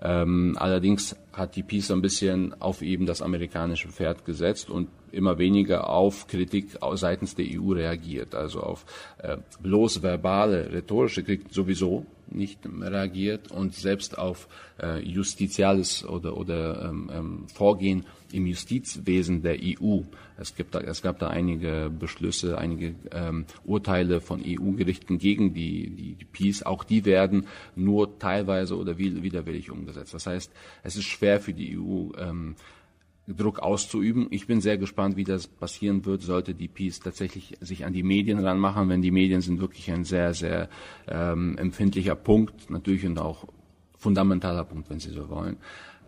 S3: Ähm, allerdings hat die Peace ein bisschen auf eben das amerikanische Pferd gesetzt und immer weniger auf Kritik seitens der EU reagiert. Also auf äh, bloß verbale, rhetorische Kritik sowieso nicht reagiert und selbst auf äh, justiziales oder, oder ähm, ähm, Vorgehen im Justizwesen der EU. Es, gibt da, es gab da einige Beschlüsse, einige ähm, Urteile von EU-Gerichten gegen die, die, die Peace. Auch die werden nur teilweise oder widerwillig umgesetzt. Das heißt, es ist schwer für die EU, ähm, Druck auszuüben. Ich bin sehr gespannt, wie das passieren wird, sollte die Peace tatsächlich sich an die Medien ranmachen, wenn die Medien sind wirklich ein sehr, sehr ähm, empfindlicher Punkt, natürlich und auch fundamentaler Punkt, wenn Sie so wollen.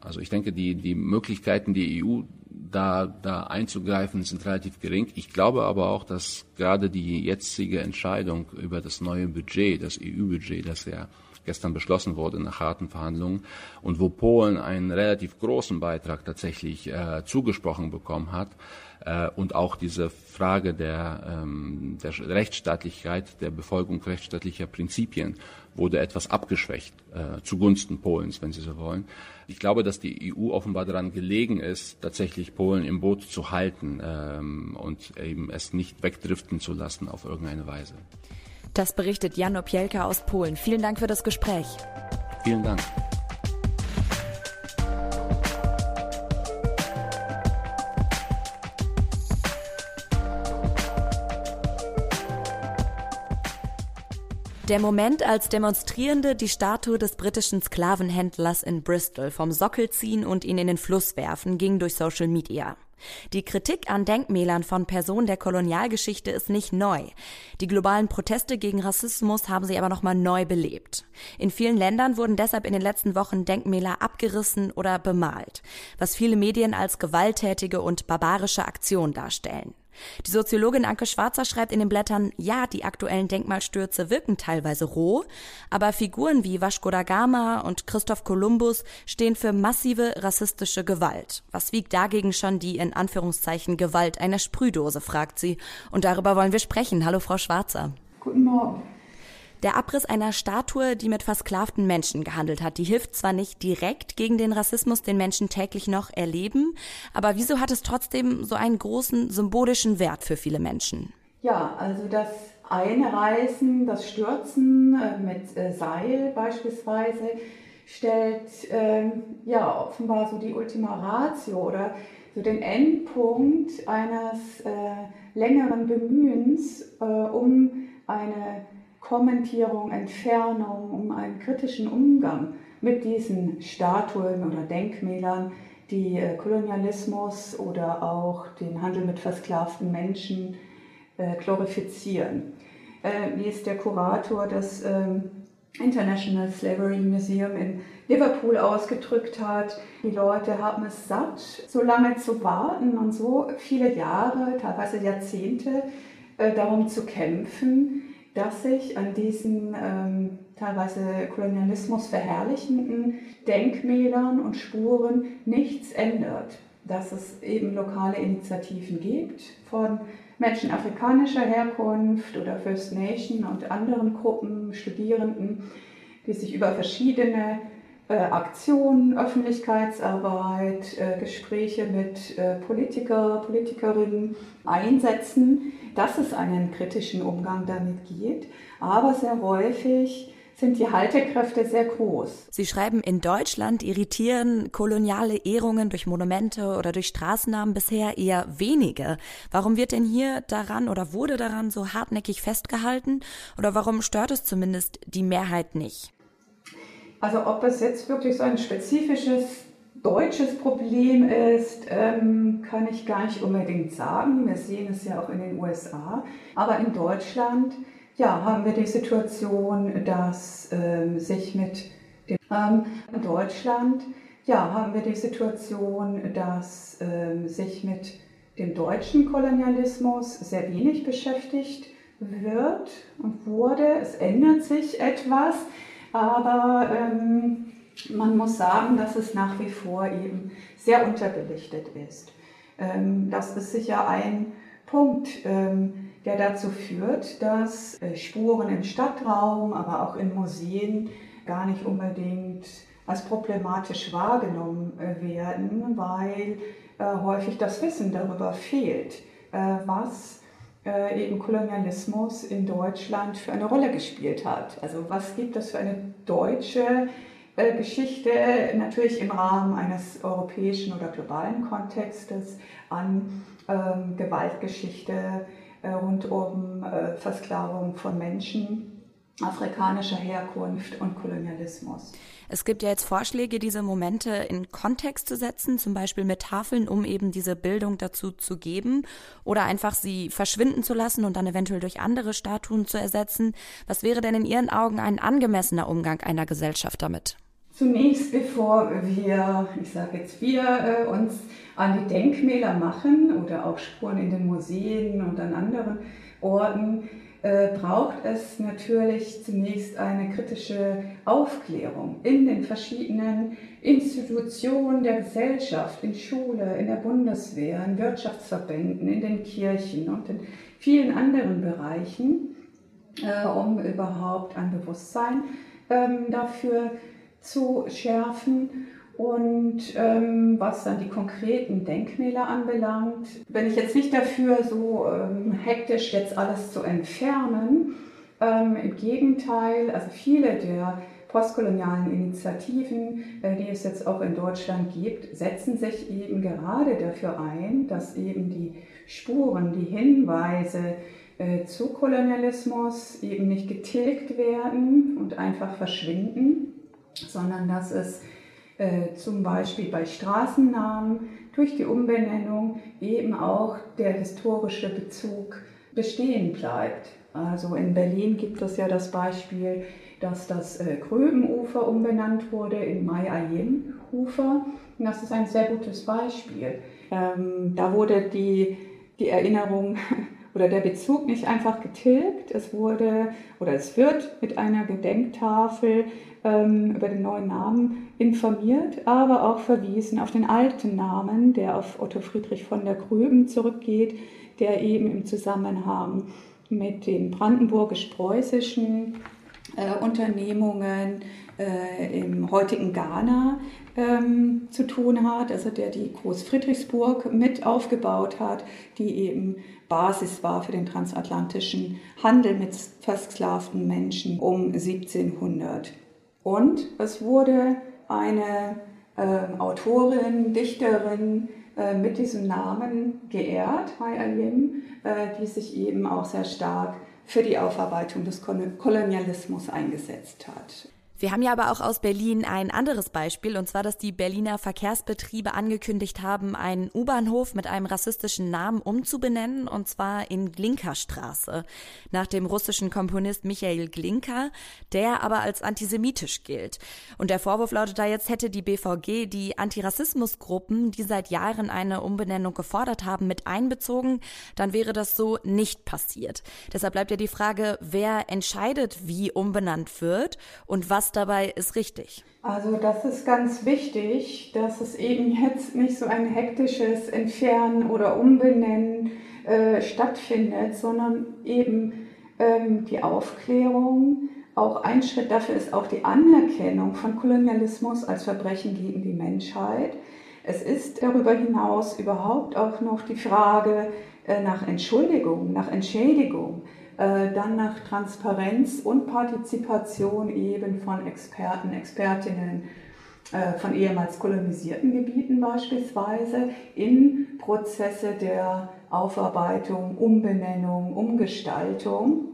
S3: Also ich denke, die, die Möglichkeiten, die EU da, da einzugreifen, sind relativ gering. Ich glaube aber auch, dass gerade die jetzige Entscheidung über das neue Budget, das EU-Budget, das ja gestern beschlossen wurde nach harten Verhandlungen und wo Polen einen relativ großen Beitrag tatsächlich äh, zugesprochen bekommen hat äh, und auch diese Frage der, ähm, der Rechtsstaatlichkeit, der Befolgung rechtsstaatlicher Prinzipien wurde etwas abgeschwächt äh, zugunsten Polens, wenn Sie so wollen. Ich glaube, dass die EU offenbar daran gelegen ist, tatsächlich Polen im Boot zu halten ähm, und eben es nicht wegdriften zu lassen auf irgendeine Weise.
S6: Das berichtet Jan Opielka aus Polen. Vielen Dank für das Gespräch.
S3: Vielen Dank.
S6: Der Moment, als Demonstrierende die Statue des britischen Sklavenhändlers in Bristol vom Sockel ziehen und ihn in den Fluss werfen, ging durch Social Media. Die Kritik an Denkmälern von Personen der Kolonialgeschichte ist nicht neu. Die globalen Proteste gegen Rassismus haben sie aber nochmal neu belebt. In vielen Ländern wurden deshalb in den letzten Wochen Denkmäler abgerissen oder bemalt, was viele Medien als gewalttätige und barbarische Aktion darstellen. Die Soziologin Anke Schwarzer schreibt in den Blättern, ja, die aktuellen Denkmalstürze wirken teilweise roh, aber Figuren wie Vasco da Gama und Christoph Kolumbus stehen für massive rassistische Gewalt. Was wiegt dagegen schon die in Anführungszeichen Gewalt einer Sprühdose, fragt sie. Und darüber wollen wir sprechen. Hallo, Frau Schwarzer.
S4: Guten Morgen.
S6: Der Abriss einer Statue, die mit versklavten Menschen gehandelt hat, die hilft zwar nicht direkt gegen den Rassismus, den Menschen täglich noch erleben, aber wieso hat es trotzdem so einen großen symbolischen Wert für viele Menschen?
S4: Ja, also das Einreißen, das Stürzen äh, mit äh, Seil beispielsweise stellt äh, ja offenbar so die Ultima Ratio oder so den Endpunkt eines äh, längeren Bemühens äh, um eine Kommentierung, Entfernung, um einen kritischen Umgang mit diesen Statuen oder Denkmälern, die äh, Kolonialismus oder auch den Handel mit versklavten Menschen äh, glorifizieren. Äh, wie es der Kurator des ähm, International Slavery Museum in Liverpool ausgedrückt hat. Die Leute haben es satt, so lange zu warten und so viele Jahre, teilweise Jahrzehnte äh, darum zu kämpfen, dass sich an diesen ähm, teilweise Kolonialismus verherrlichenden Denkmälern und Spuren nichts ändert. Dass es eben lokale Initiativen gibt von Menschen afrikanischer Herkunft oder First Nation und anderen Gruppen, Studierenden, die sich über verschiedene äh, Aktionen, Öffentlichkeitsarbeit, äh, Gespräche mit äh, Politiker, Politikerinnen einsetzen, dass es einen kritischen Umgang damit gibt. Aber sehr häufig sind die Haltekräfte sehr groß.
S6: Sie schreiben, in Deutschland irritieren koloniale Ehrungen durch Monumente oder durch Straßennamen bisher eher wenige. Warum wird denn hier daran oder wurde daran so hartnäckig festgehalten? Oder warum stört es zumindest die Mehrheit nicht?
S4: Also ob es jetzt wirklich so ein spezifisches deutsches Problem ist, ähm, kann ich gar nicht unbedingt sagen. Wir sehen es ja auch in den USA. Aber in Deutschland ja, haben wir die Situation, dass ähm, sich mit dem ähm, in Deutschland ja, haben wir die Situation, dass sich mit dem deutschen Kolonialismus sehr wenig beschäftigt wird und wurde. Es ändert sich etwas. Aber ähm, man muss sagen, dass es nach wie vor eben sehr unterbelichtet ist. Ähm, das ist sicher ein Punkt, ähm, der dazu führt, dass äh, Spuren im Stadtraum, aber auch in Museen gar nicht unbedingt als problematisch wahrgenommen äh, werden, weil äh, häufig das Wissen darüber fehlt, äh, was äh, eben Kolonialismus in Deutschland für eine Rolle gespielt hat. Also was gibt es für eine deutsche äh, Geschichte, natürlich im Rahmen eines europäischen oder globalen Kontextes an ähm, Gewaltgeschichte äh, rund um äh, Versklavung von Menschen afrikanischer Herkunft und Kolonialismus.
S6: Es gibt ja jetzt Vorschläge, diese Momente in Kontext zu setzen, zum Beispiel mit Tafeln, um eben diese Bildung dazu zu geben oder einfach sie verschwinden zu lassen und dann eventuell durch andere Statuen zu ersetzen. Was wäre denn in Ihren Augen ein angemessener Umgang einer Gesellschaft damit?
S4: Zunächst, bevor wir, ich sage jetzt wir, äh, uns an die Denkmäler machen oder auch Spuren in den Museen und an anderen Orten, äh, braucht es natürlich zunächst eine kritische Aufklärung in den verschiedenen Institutionen der Gesellschaft, in Schule, in der Bundeswehr, in Wirtschaftsverbänden, in den Kirchen und in vielen anderen Bereichen, äh, um überhaupt ein Bewusstsein ähm, dafür zu schärfen und ähm, was dann die konkreten Denkmäler anbelangt, bin ich jetzt nicht dafür, so ähm, hektisch jetzt alles zu entfernen. Ähm, Im Gegenteil, also viele der postkolonialen Initiativen, äh, die es jetzt auch in Deutschland gibt, setzen sich eben gerade dafür ein, dass eben die Spuren, die Hinweise äh, zu Kolonialismus eben nicht getilgt werden und einfach verschwinden, sondern dass es äh, zum Beispiel bei Straßennamen durch die Umbenennung eben auch der historische Bezug bestehen bleibt. Also in Berlin gibt es ja das Beispiel, dass das äh, Gröbenufer umbenannt wurde in Mai-Ayim-Ufer. Das ist ein sehr gutes Beispiel. Ähm, da wurde die, die Erinnerung oder der Bezug nicht einfach getilgt, es wurde oder es wird mit einer Gedenktafel ähm, über den neuen Namen informiert, aber auch verwiesen auf den alten Namen, der auf Otto Friedrich von der Grüben zurückgeht, der eben im Zusammenhang mit den brandenburgisch-preußischen äh, Unternehmungen äh, im heutigen Ghana ähm, zu tun hat, also der die Großfriedrichsburg mit aufgebaut hat, die eben Basis war für den transatlantischen Handel mit versklavten Menschen um 1700. Und es wurde eine äh, Autorin, Dichterin äh, mit diesem Namen geehrt, Mai Ayim, äh, die sich eben auch sehr stark für die Aufarbeitung des Kolonialismus eingesetzt hat.
S6: Wir haben ja aber auch aus Berlin ein anderes Beispiel, und zwar, dass die Berliner Verkehrsbetriebe angekündigt haben, einen U-Bahnhof mit einem rassistischen Namen umzubenennen, und zwar in Glinka-Straße, nach dem russischen Komponist Michael Glinka, der aber als antisemitisch gilt. Und der Vorwurf lautet da jetzt, hätte die BVG die Antirassismusgruppen, die seit Jahren eine Umbenennung gefordert haben, mit einbezogen, dann wäre das so nicht passiert. Deshalb bleibt ja die Frage, wer entscheidet, wie umbenannt wird und was dabei ist richtig?
S4: Also das ist ganz wichtig, dass es eben jetzt nicht so ein hektisches Entfernen oder Umbenennen äh, stattfindet, sondern eben ähm, die Aufklärung. Auch ein Schritt dafür ist auch die Anerkennung von Kolonialismus als Verbrechen gegen die Menschheit. Es ist darüber hinaus überhaupt auch noch die Frage äh, nach Entschuldigung, nach Entschädigung. Äh, dann nach Transparenz und Partizipation eben von Experten, Expertinnen äh, von ehemals kolonisierten Gebieten beispielsweise in Prozesse der Aufarbeitung, Umbenennung, Umgestaltung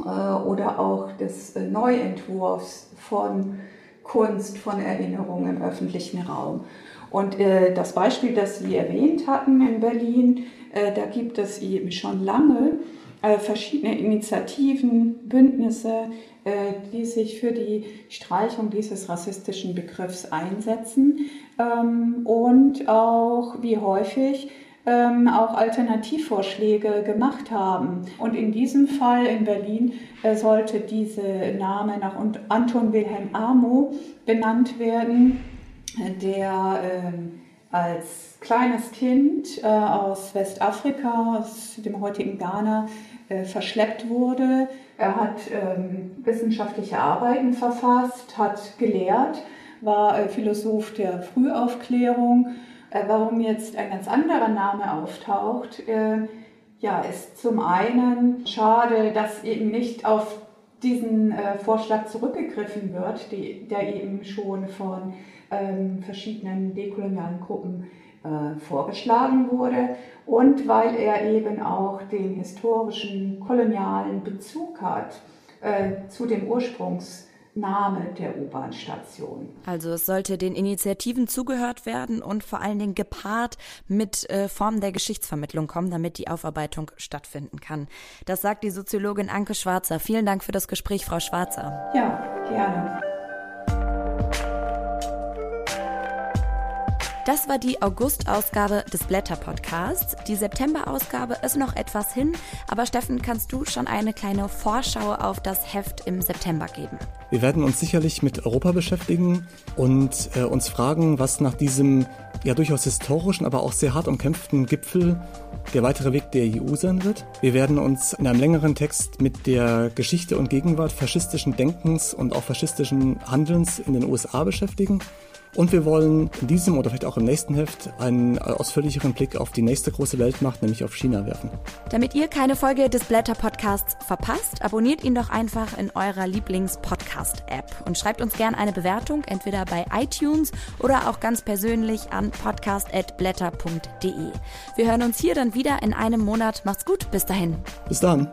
S4: äh, oder auch des Neuentwurfs von Kunst, von Erinnerung im öffentlichen Raum. Und das Beispiel, das Sie erwähnt hatten in Berlin, da gibt es eben schon lange äh, verschiedene Initiativen, Bündnisse, äh, die sich für die Streichung dieses rassistischen Begriffs einsetzen ähm, und auch, wie häufig, ähm, auch Alternativvorschläge gemacht haben. Und in diesem Fall in Berlin äh, sollte dieser Name nach Anton Wilhelm Amo benannt werden, der ähm, als kleines Kind aus Westafrika, aus dem heutigen Ghana, äh, verschleppt wurde. Er hat ähm, wissenschaftliche Arbeiten verfasst, hat gelehrt, war äh, Philosoph der Frühaufklärung. Äh, warum jetzt ein ganz anderer Name auftaucht, äh, ja, ist zum einen schade, dass eben nicht auf diesen äh, Vorschlag zurückgegriffen wird, die, der eben schon von ähm, verschiedenen dekolonialen Gruppen äh, vorgeschlagen wurde und weil er eben auch den historischen kolonialen Bezug hat äh, zu dem Ursprungsname der U-Bahn-Station.
S6: Also es sollte den Initiativen zugehört werden und vor allen Dingen gepaart mit äh, Formen der Geschichtsvermittlung kommen, damit die Aufarbeitung stattfinden kann. Das sagt die Soziologin Anke Schwarzer. Vielen Dank für das Gespräch, Frau Schwarzer.
S4: Ja, gerne.
S6: Das war die August-Ausgabe des Blätter-Podcasts. Die September-Ausgabe ist noch etwas hin, aber Steffen, kannst du schon eine kleine Vorschau auf das Heft im September geben?
S7: Wir werden uns sicherlich mit Europa beschäftigen und äh, uns fragen, was nach diesem ja durchaus historischen, aber auch sehr hart umkämpften Gipfel der weitere Weg der EU sein wird. Wir werden uns in einem längeren Text mit der Geschichte und Gegenwart faschistischen Denkens und auch faschistischen Handelns in den USA beschäftigen. Und wir wollen in diesem oder vielleicht auch im nächsten Heft einen ausführlicheren Blick auf die nächste große Weltmacht, nämlich auf China werfen.
S6: Damit ihr keine Folge des Blätter Podcasts verpasst, abonniert ihn doch einfach in eurer Lieblings-Podcast-App und schreibt uns gerne eine Bewertung, entweder bei iTunes oder auch ganz persönlich an podcast.blätter.de. Wir hören uns hier dann wieder in einem Monat. Macht's gut, bis dahin.
S7: Bis dann.